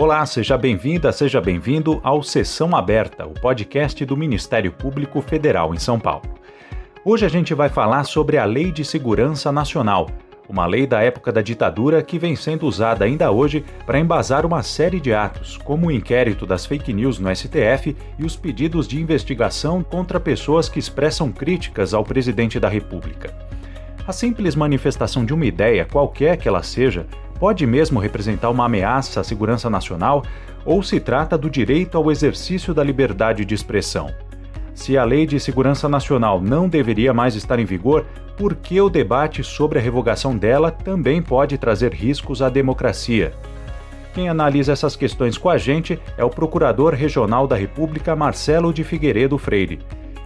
Olá, seja bem-vinda, seja bem-vindo ao Sessão Aberta, o podcast do Ministério Público Federal em São Paulo. Hoje a gente vai falar sobre a Lei de Segurança Nacional, uma lei da época da ditadura que vem sendo usada ainda hoje para embasar uma série de atos, como o inquérito das fake news no STF e os pedidos de investigação contra pessoas que expressam críticas ao presidente da República. A simples manifestação de uma ideia, qualquer que ela seja, pode mesmo representar uma ameaça à segurança nacional ou se trata do direito ao exercício da liberdade de expressão. Se a Lei de Segurança Nacional não deveria mais estar em vigor, por que o debate sobre a revogação dela também pode trazer riscos à democracia? Quem analisa essas questões com a gente é o Procurador Regional da República Marcelo de Figueiredo Freire.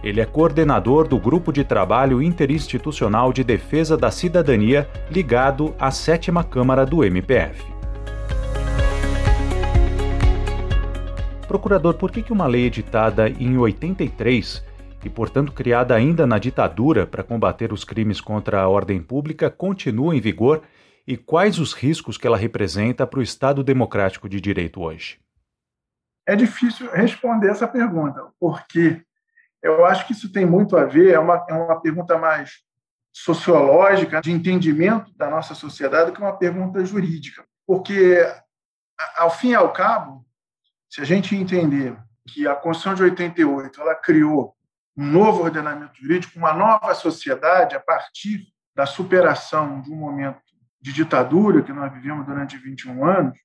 Ele é coordenador do Grupo de Trabalho Interinstitucional de Defesa da Cidadania, ligado à sétima Câmara do MPF. Procurador, por que uma lei editada em 83 e, portanto, criada ainda na ditadura para combater os crimes contra a ordem pública continua em vigor e quais os riscos que ela representa para o Estado democrático de direito hoje? É difícil responder essa pergunta, porque eu acho que isso tem muito a ver, é uma, é uma pergunta mais sociológica, de entendimento da nossa sociedade, que uma pergunta jurídica. Porque, ao fim e ao cabo, se a gente entender que a Constituição de 88 ela criou um novo ordenamento jurídico, uma nova sociedade a partir da superação de um momento de ditadura que nós vivemos durante 21 anos,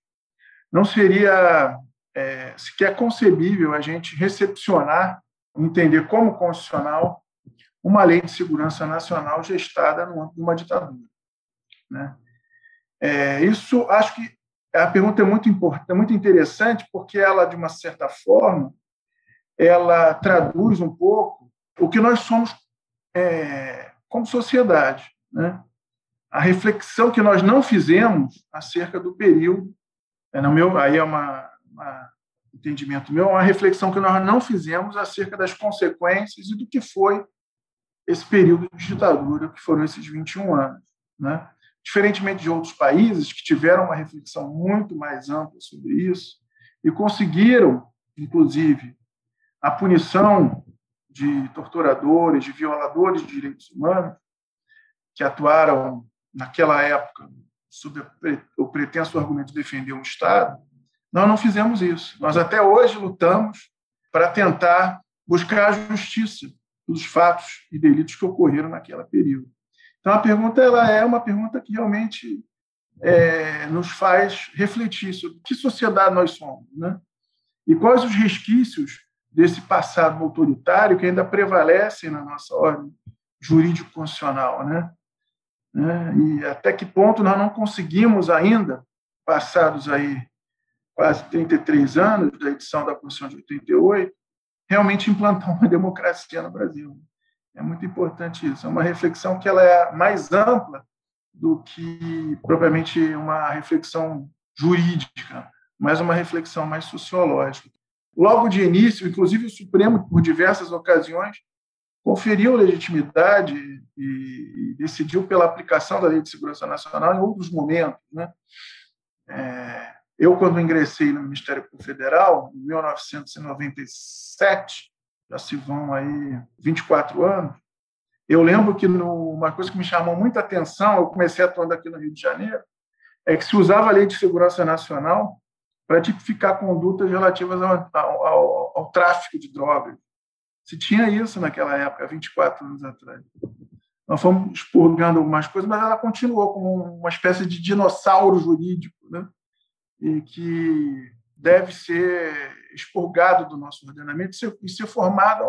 não seria é, sequer concebível a gente recepcionar entender como constitucional uma lei de segurança nacional gestada numa ditadura. Né? É, isso, acho que a pergunta é muito importante, é muito interessante, porque ela, de uma certa forma, ela traduz um pouco o que nós somos é, como sociedade, né? A reflexão que nós não fizemos acerca do período, é, no meu, aí é uma, uma entendimento meu, uma reflexão que nós não fizemos acerca das consequências e do que foi esse período de ditadura, que foram esses 21 anos. Né? Diferentemente de outros países que tiveram uma reflexão muito mais ampla sobre isso e conseguiram, inclusive, a punição de torturadores, de violadores de direitos humanos, que atuaram naquela época sob o pretenso argumento de defender o Estado, nós não fizemos isso. Nós até hoje lutamos para tentar buscar a justiça dos fatos e delitos que ocorreram naquele período. Então, a pergunta ela é uma pergunta que realmente é, nos faz refletir sobre que sociedade nós somos, né? E quais os resquícios desse passado autoritário que ainda prevalecem na nossa ordem jurídico-constitucional, né? né? E até que ponto nós não conseguimos ainda, passados aí quase 33 anos da edição da Constituição de 88, realmente implantar uma democracia no Brasil. É muito importante isso. É uma reflexão que ela é mais ampla do que propriamente uma reflexão jurídica, mas uma reflexão mais sociológica. Logo de início, inclusive o Supremo, por diversas ocasiões, conferiu legitimidade e, decidiu pela aplicação da Lei de Segurança Nacional em outros momentos. Né? É, eu, quando ingressei no Ministério Público Federal, em 1997, já se vão aí 24 anos, eu lembro que no, uma coisa que me chamou muita atenção, eu comecei atuando aqui no Rio de Janeiro, é que se usava a Lei de Segurança Nacional para tipificar condutas relativas ao, ao, ao, tráfico de drogas. Se tinha isso naquela época, 24 anos atrás. Nós fomos expurgando algumas coisas, mas ela continuou como uma espécie de dinossauro jurídico, né? E que deve ser expurgado do nosso ordenamento e ser formada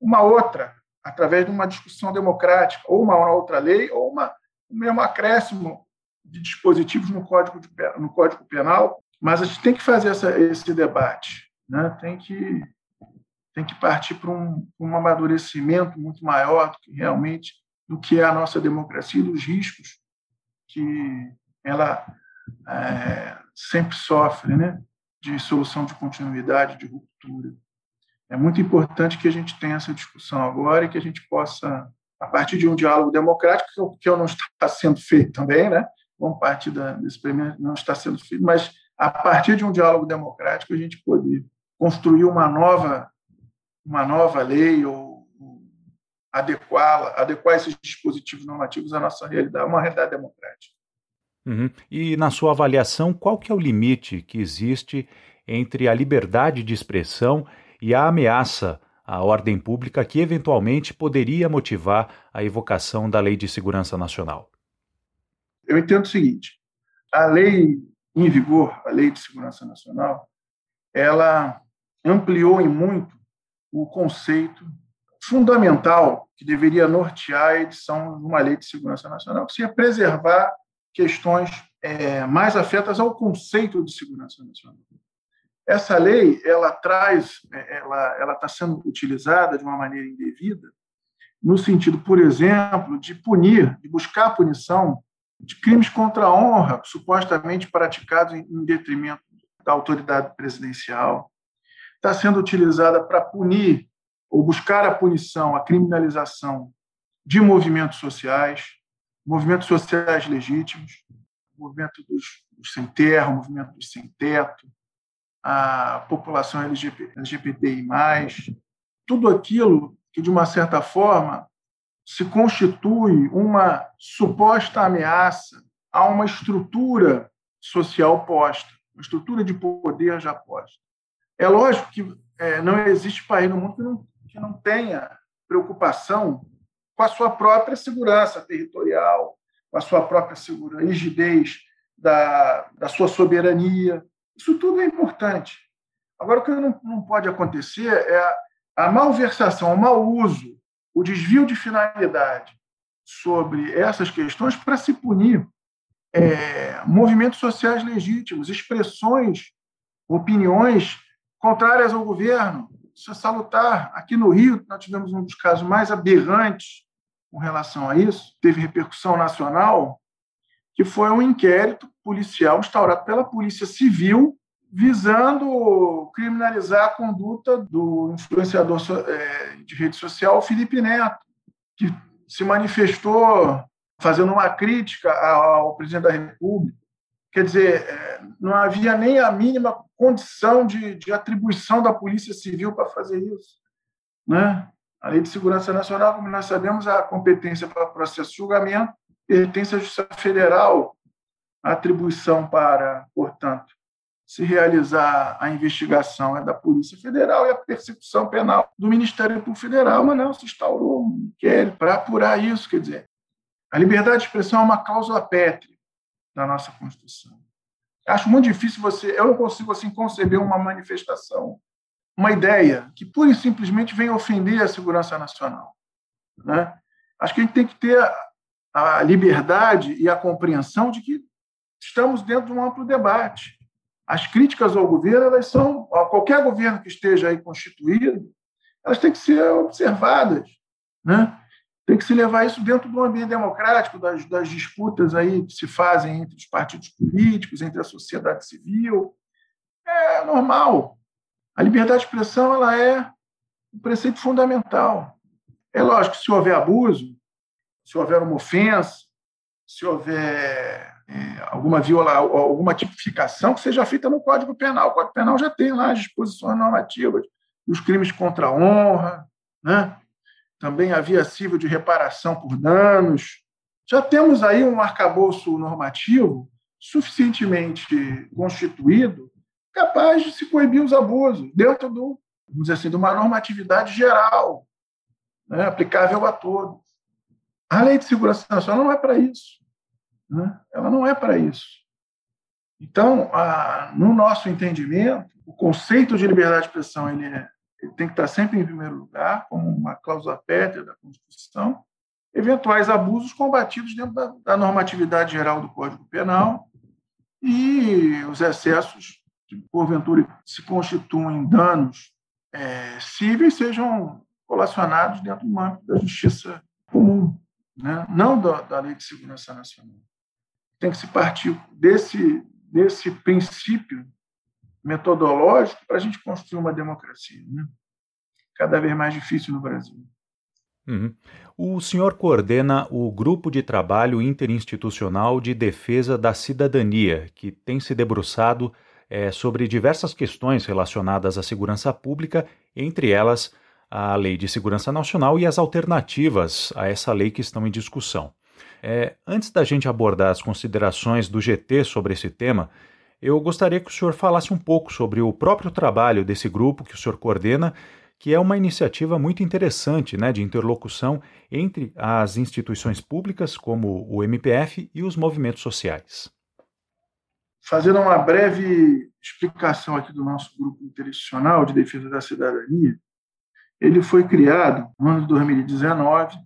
uma outra, através de uma discussão democrática, ou uma outra lei, ou uma, um mesmo acréscimo de dispositivos no Código, de, no código Penal. Mas a gente tem que fazer essa, esse debate, né? tem, que, tem que partir para um, um amadurecimento muito maior do que realmente do que é a nossa democracia e dos riscos que ela é, sempre sofre né, de solução de continuidade, de ruptura. É muito importante que a gente tenha essa discussão agora e que a gente possa, a partir de um diálogo democrático, que não está sendo feito também, né? Vamos partir desse primeiro, não está sendo feito, mas a partir de um diálogo democrático, a gente poder construir uma nova, uma nova lei ou adequá-la, adequar esses dispositivos normativos à nossa realidade, uma realidade democrática. Uhum. E na sua avaliação, qual que é o limite que existe entre a liberdade de expressão e a ameaça à ordem pública que eventualmente poderia motivar a evocação da Lei de Segurança Nacional? Eu entendo o seguinte: a lei em vigor, a Lei de Segurança Nacional, ela ampliou em muito o conceito fundamental que deveria nortear a edição de uma Lei de Segurança Nacional, que seria preservar questões é, mais afetas ao conceito de segurança nacional. Essa lei ela traz, é, ela ela está sendo utilizada de uma maneira indevida, no sentido, por exemplo, de punir, de buscar punição de crimes contra a honra supostamente praticados em detrimento da autoridade presidencial. Está sendo utilizada para punir ou buscar a punição, a criminalização de movimentos sociais, movimentos sociais legítimos, movimento dos, dos sem terra, movimento dos sem teto, a população LGBT, LGBTI+, tudo aquilo que, de uma certa forma, se constitui uma suposta ameaça a uma estrutura social posta, uma estrutura de poder já posta. É lógico que é, não existe país no mundo que não, que não tenha preocupação com a sua própria segurança territorial, com a sua própria segurança, rigidez da, da sua soberania, isso tudo é importante. Agora, o que não, não pode acontecer é a, a malversação, o mau uso, o desvio de finalidade sobre essas questões para se punir é, movimentos sociais legítimos, expressões, opiniões contrárias ao governo. Isso é salutar. Aqui no Rio, nós tivemos um dos casos mais aberrantes com relação a isso, teve repercussão nacional, que foi um inquérito policial instaurado pela Polícia Civil visando criminalizar a conduta do influenciador é, de rede social Felipe Neto, que se manifestou fazendo uma crítica ao presidente da República. Quer dizer, é, não havia nem a mínima condição de, de atribuição da Polícia Civil para fazer isso. Né? A Lei de Segurança Nacional, como nós sabemos, a competência para processo de julgamento pertence à Justiça Federal, a atribuição para, portanto, se realizar a investigação é da Polícia Federal e a persecução penal do Ministério Público Federal, mas não se instaurou um inquérito para apurar isso. Quer dizer, a liberdade de expressão é uma cláusula pétrea da nossa Constituição. Acho muito difícil você, eu não consigo assim conceber uma manifestação, uma ideia que pura e simplesmente vem ofender a segurança nacional, né? Acho que a gente tem que ter a liberdade e a compreensão de que estamos dentro de um amplo debate. As críticas ao governo, elas são, a qualquer governo que esteja aí constituído, elas têm que ser observadas, né? Tem que se levar isso dentro do ambiente democrático, das, das disputas aí que se fazem entre os partidos políticos, entre a sociedade civil. É normal. A liberdade de expressão ela é um preceito fundamental. É lógico se houver abuso, se houver uma ofensa, se houver é, alguma viola, alguma tipificação que seja feita no Código Penal. O Código Penal já tem lá as disposições normativas dos crimes contra a honra, né? também a via civil de reparação por danos. Já temos aí um arcabouço normativo suficientemente constituído capaz de se coibir os abusos dentro do, vamos dizer assim, de uma normatividade geral, né? aplicável a todos. A lei de segurança nacional não é para isso. Né? Ela não é para isso. Então, a, no nosso entendimento, o conceito de liberdade de expressão ele, é, ele tem que estar sempre em primeiro lugar, como uma cláusula pétrea da Constituição. Eventuais abusos combatidos dentro da, da normatividade geral do Código Penal e os excessos que, porventura, se constituem danos é, cíveis sejam colacionados dentro do âmbito da justiça comum né? não da, da Lei de Segurança Nacional. Tem que se partir desse, desse princípio metodológico para a gente construir uma democracia, né? cada vez mais difícil no Brasil. Uhum. O senhor coordena o Grupo de Trabalho Interinstitucional de Defesa da Cidadania, que tem se debruçado é, sobre diversas questões relacionadas à segurança pública, entre elas a Lei de Segurança Nacional e as alternativas a essa lei que estão em discussão. É, antes da gente abordar as considerações do GT sobre esse tema, eu gostaria que o senhor falasse um pouco sobre o próprio trabalho desse grupo que o senhor coordena, que é uma iniciativa muito interessante né, de interlocução entre as instituições públicas, como o MPF, e os movimentos sociais. Fazendo uma breve explicação aqui do nosso grupo interinstitucional de defesa da cidadania, ele foi criado no ano de 2019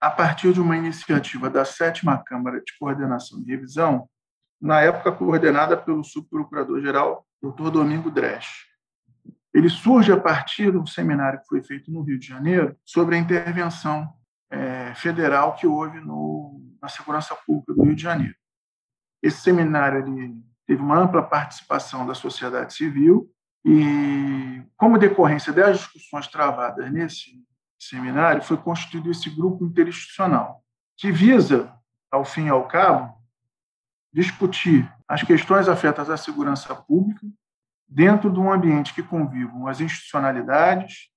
a partir de uma iniciativa da sétima Câmara de Coordenação e Revisão, na época coordenada pelo subprocurador-geral, Dr. Domingo Dresch. Ele surge a partir de um seminário que foi feito no Rio de Janeiro sobre a intervenção é, federal que houve no, na segurança pública do Rio de Janeiro. Esse seminário ele teve uma ampla participação da sociedade civil e, como decorrência das discussões travadas nesse seminário, foi constituído esse grupo interinstitucional, que visa, ao fim e ao cabo, discutir as questões afetas à segurança pública dentro de um ambiente que convivam as institucionalidades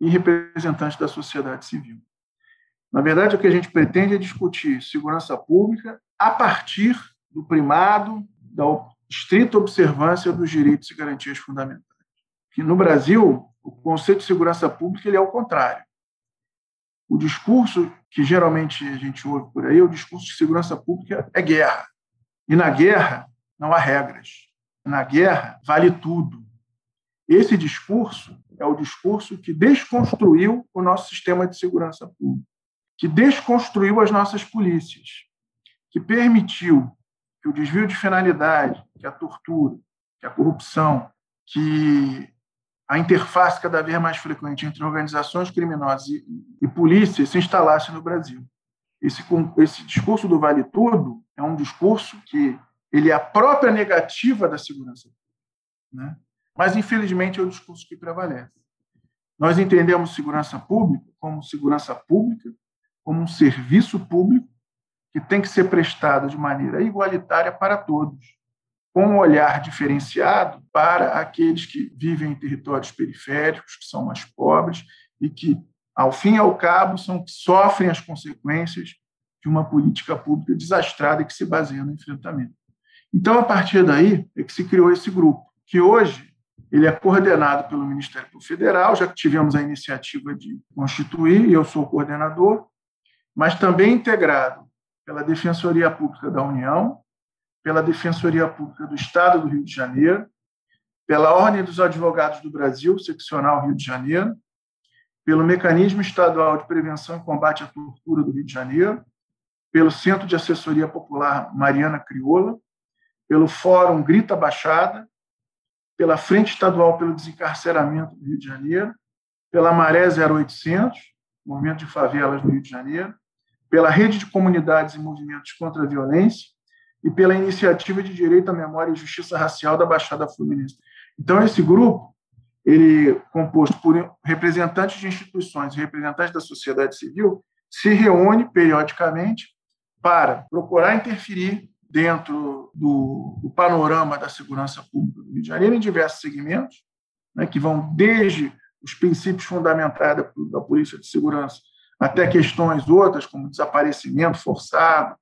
e representantes da sociedade civil. Na verdade, o que a gente pretende é discutir segurança pública a partir do primado da estrita observância dos direitos e garantias fundamentais. Que no Brasil, o conceito de segurança pública ele é o contrário. O discurso que geralmente a gente ouve por aí, o discurso de segurança pública é guerra. E na guerra não há regras. Na guerra vale tudo. Esse discurso é o discurso que desconstruiu o nosso sistema de segurança pública, que desconstruiu as nossas polícias, que permitiu que o desvio de finalidade, que a tortura, que a corrupção, que a interface cada vez mais frequente entre organizações criminosas e, e polícia se instalasse no Brasil. Esse, esse discurso do vale tudo é um discurso que ele é a própria negativa da segurança né? Mas infelizmente é o discurso que prevalece. Nós entendemos segurança pública como segurança pública, como um serviço público que tem que ser prestado de maneira igualitária para todos, com um olhar diferenciado para aqueles que vivem em territórios periféricos, que são mais pobres e que, ao fim e ao cabo, são que sofrem as consequências de uma política pública desastrada que se baseia no enfrentamento. Então, a partir daí é que se criou esse grupo, que hoje ele é coordenado pelo Ministério Federal, já que tivemos a iniciativa de constituir, e eu sou o coordenador, mas também integrado pela Defensoria Pública da União, pela Defensoria Pública do Estado do Rio de Janeiro, pela Ordem dos Advogados do Brasil, seccional Rio de Janeiro, pelo Mecanismo Estadual de Prevenção e Combate à Tortura do Rio de Janeiro, pelo Centro de Assessoria Popular Mariana Crioula, pelo Fórum Grita Baixada, pela Frente Estadual pelo Desencarceramento do Rio de Janeiro, pela Maré 0800, Movimento de Favelas do Rio de Janeiro, pela Rede de Comunidades e Movimentos contra a Violência e pela Iniciativa de Direito à Memória e Justiça Racial da Baixada Fluminense. Então, esse grupo, ele composto por representantes de instituições e representantes da sociedade civil, se reúne periodicamente para procurar interferir dentro do, do, panorama da segurança pública do Rio de Janeiro em diversos segmentos, né, que vão desde os princípios fundamentais da, da Polícia de Segurança até questões outras, como desaparecimento forçado,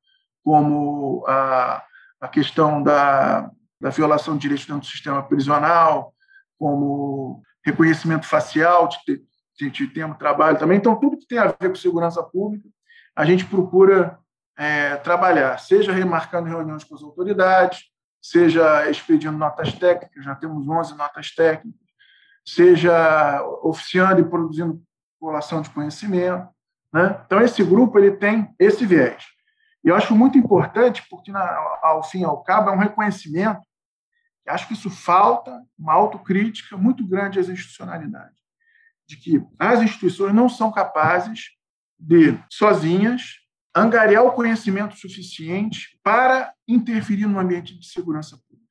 como a, a questão da, da violação de direitos dentro do sistema prisional, como reconhecimento facial, de, de, de de trabalho também. Então, tudo que tem a ver com segurança pública, a gente procura é, trabalhar, seja remarcando reuniões com as autoridades, seja expedindo notas técnicas, já temos 11 notas técnicas, seja oficiando e produzindo população de conhecimento, né? Então, esse grupo ele tem esse viés. E eu acho muito importante, porque, na, ao fim e ao cabo, é um reconhecimento. Acho que isso falta uma autocrítica muito grande às institucionalidades, de que as instituições não são capazes de, sozinhas, angariar o conhecimento suficiente para interferir no ambiente de segurança pública.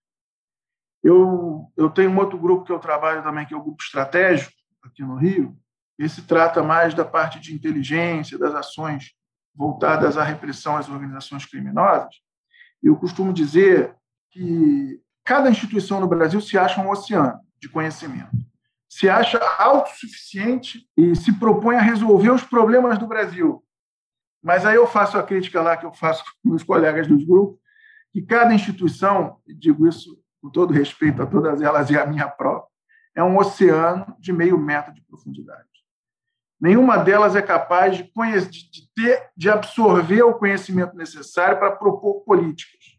Eu, eu tenho um outro grupo que eu trabalho também, que é o Grupo Estratégico, aqui no Rio, esse trata mais da parte de inteligência, das ações voltadas à repressão às organizações criminosas. Eu costumo dizer que cada instituição no Brasil se acha um oceano de conhecimento. Se acha autossuficiente e se propõe a resolver os problemas do Brasil. Mas aí eu faço a crítica lá que eu faço com meus colegas dos grupos, que cada instituição, digo isso com todo respeito a todas elas e a minha própria, é um oceano de meio metro de profundidade. Nenhuma delas é capaz de, de, ter, de absorver o conhecimento necessário para propor políticas.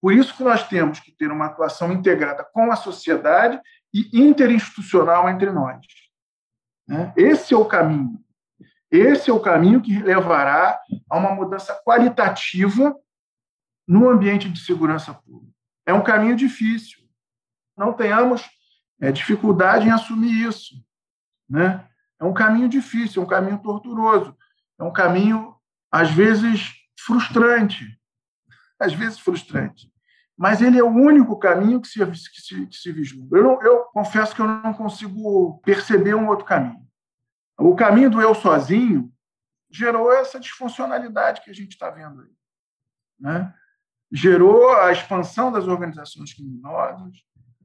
Por isso que nós temos que ter uma atuação integrada com a sociedade e interinstitucional entre nós. Né? Esse é o caminho. Esse é o caminho que levará a uma mudança qualitativa no ambiente de segurança pública. É um caminho difícil. Não tenhamos é, dificuldade em assumir isso. Né? É um caminho difícil, é um caminho torturoso, é um caminho, às vezes, frustrante. Às vezes, frustrante. Mas ele é o único caminho que se, que se, que se vislumbra. Eu, não, eu confesso que eu não consigo perceber um outro caminho. O caminho do eu sozinho gerou essa disfuncionalidade que a gente está vendo aí. Né? Gerou a expansão das organizações criminosas,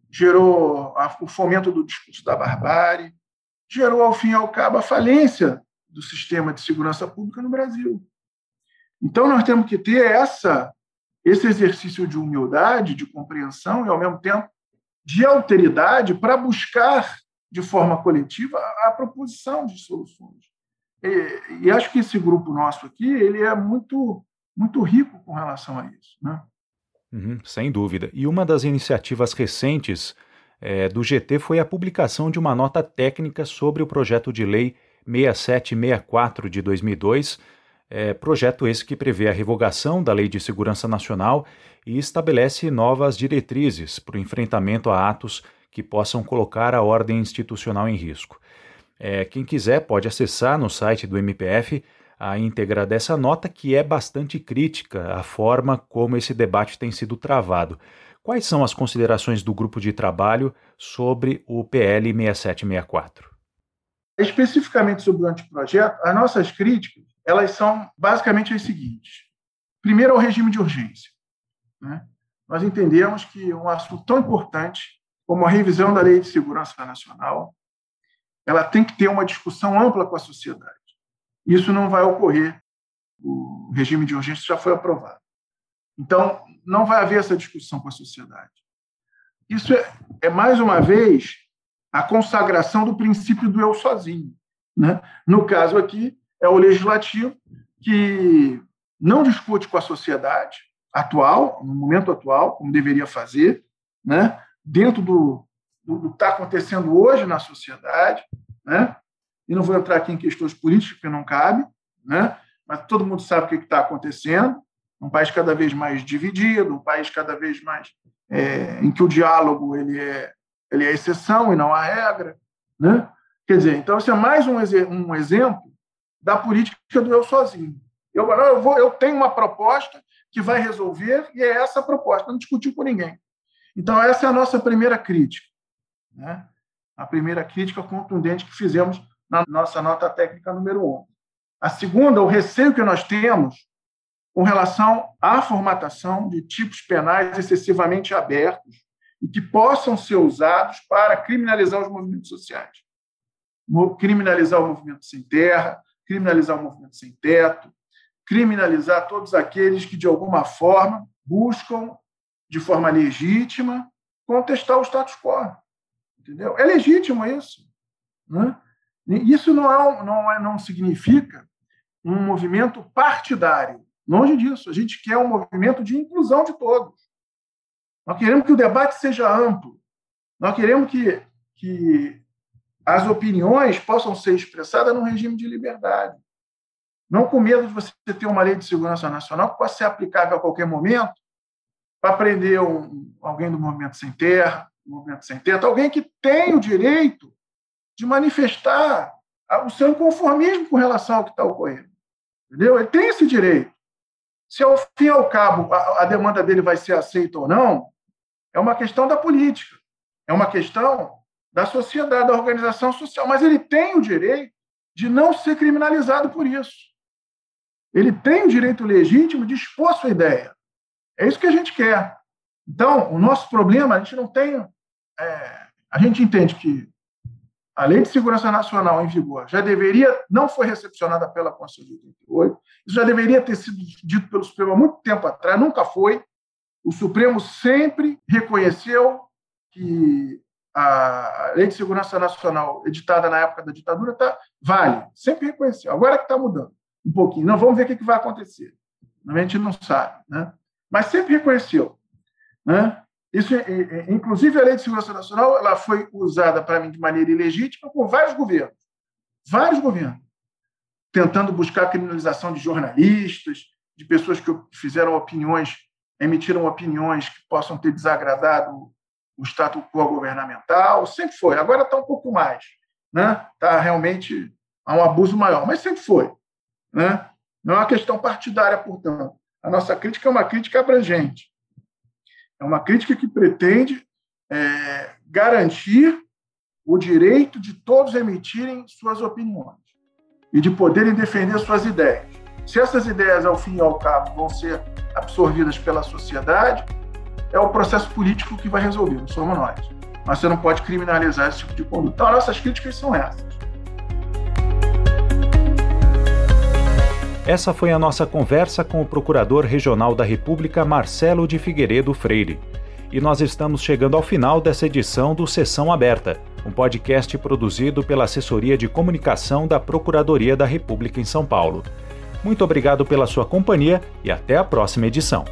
gerou a, o fomento do discurso da barbárie, gerou, ao fim e ao cabo, a falência do sistema de segurança pública no Brasil. Então, nós temos que ter essa, esse exercício de humildade, de compreensão e, ao mesmo tempo, de alteridade para buscar, de forma coletiva, a, proposição de soluções. E, e, acho que esse grupo nosso aqui ele é muito, muito rico com relação a isso. Né? Uhum, sem dúvida. E uma das iniciativas recentes é, do GT foi a publicação de uma nota técnica sobre o projeto de lei 6764 de 2002, é, projeto esse que prevê a revogação da Lei de Segurança Nacional e estabelece novas diretrizes para o enfrentamento a atos que possam colocar a ordem institucional em risco. É, quem quiser pode acessar no site do MPF a íntegra dessa nota, que é bastante crítica à forma como esse debate tem sido travado. Quais são as considerações do grupo de trabalho sobre o PL 6764? Especificamente sobre o anteprojeto, as nossas críticas elas são basicamente as seguintes. Primeiro, o regime de urgência. Né? Nós entendemos que um assunto tão importante como a revisão da Lei de Segurança Nacional, ela tem que ter uma discussão ampla com a sociedade. Isso não vai ocorrer. O regime de urgência já foi aprovado. Então, não vai haver essa discussão com a sociedade. Isso é, é mais uma vez, a consagração do princípio do eu sozinho. Né? No caso aqui, é o legislativo que não discute com a sociedade atual, no momento atual, como deveria fazer, né? dentro do, do, que está acontecendo hoje na sociedade. Né? E não vou entrar aqui em questões políticas, porque não cabe, né? mas todo mundo sabe o que está acontecendo um país cada vez mais dividido, um país cada vez mais é, em que o diálogo ele é, ele é exceção e não a regra. Né? Quer dizer, então, isso é mais um, um exemplo da política do eu sozinho. Eu, eu, vou, eu tenho uma proposta que vai resolver e é essa a proposta, não discutiu com ninguém. Então, essa é a nossa primeira crítica. Né? A primeira crítica contundente que fizemos na nossa nota técnica número 1. A segunda, o receio que nós temos com relação à formatação de tipos penais excessivamente abertos e que possam ser usados para criminalizar os movimentos sociais. Criminalizar o movimento sem terra, criminalizar o movimento sem teto, criminalizar todos aqueles que, de alguma forma, buscam, de forma legítima, contestar o status quo. Entendeu? É legítimo isso. Né? Isso não, é, não, é, não significa um movimento partidário. Longe disso. A gente quer um movimento de inclusão de todos. Nós queremos que o debate seja amplo. Nós queremos que, que as opiniões possam ser expressadas num regime de liberdade. Não com medo de você ter uma lei de segurança nacional que possa ser aplicável a qualquer momento para prender um, alguém do movimento sem terra, movimento sem teto, alguém que tem o direito de manifestar o seu inconformismo com relação ao que está ocorrendo. Entendeu? Ele tem esse direito. Se ao fim e ao cabo a, a demanda dele vai ser aceita ou não, é uma questão da política, é uma questão da sociedade, da organização social, mas ele tem o direito de não ser criminalizado por isso. Ele tem o direito legítimo de expor sua ideia. É isso que a gente quer. Então, o nosso problema, a gente não tem. É, a gente entende que a Lei de Segurança Nacional em vigor já deveria, não foi recepcionada pela Constituição de 88, isso já deveria ter sido dito pelo Supremo há muito tempo atrás, nunca foi. O Supremo sempre reconheceu que a Lei de Segurança Nacional, editada na época da ditadura, tá, vale, sempre reconheceu. Agora que está mudando um pouquinho. Não, vamos ver o que, que vai acontecer. A gente não sabe, né? mas sempre reconheceu. Né? Isso, inclusive, a Lei de Segurança Nacional ela foi usada, para mim, de maneira ilegítima por vários governos. Vários governos. Tentando buscar a criminalização de jornalistas, de pessoas que fizeram opiniões, emitiram opiniões que possam ter desagradado o status quo governamental. Sempre foi. Agora está um pouco mais. Né? Tá realmente há um abuso maior, mas sempre foi. Né? Não é uma questão partidária, portanto. A nossa crítica é uma crítica abrangente. É uma crítica que pretende é, garantir o direito de todos emitirem suas opiniões e de poderem defender suas ideias. Se essas ideias, ao fim e ao cabo, vão ser absorvidas pela sociedade, é o processo político que vai resolver, não somos nós. Mas você não pode criminalizar esse tipo de conduta. Então, nossas críticas são essas. Essa foi a nossa conversa com o Procurador Regional da República, Marcelo de Figueiredo Freire. E nós estamos chegando ao final dessa edição do Sessão Aberta, um podcast produzido pela Assessoria de Comunicação da Procuradoria da República em São Paulo. Muito obrigado pela sua companhia e até a próxima edição.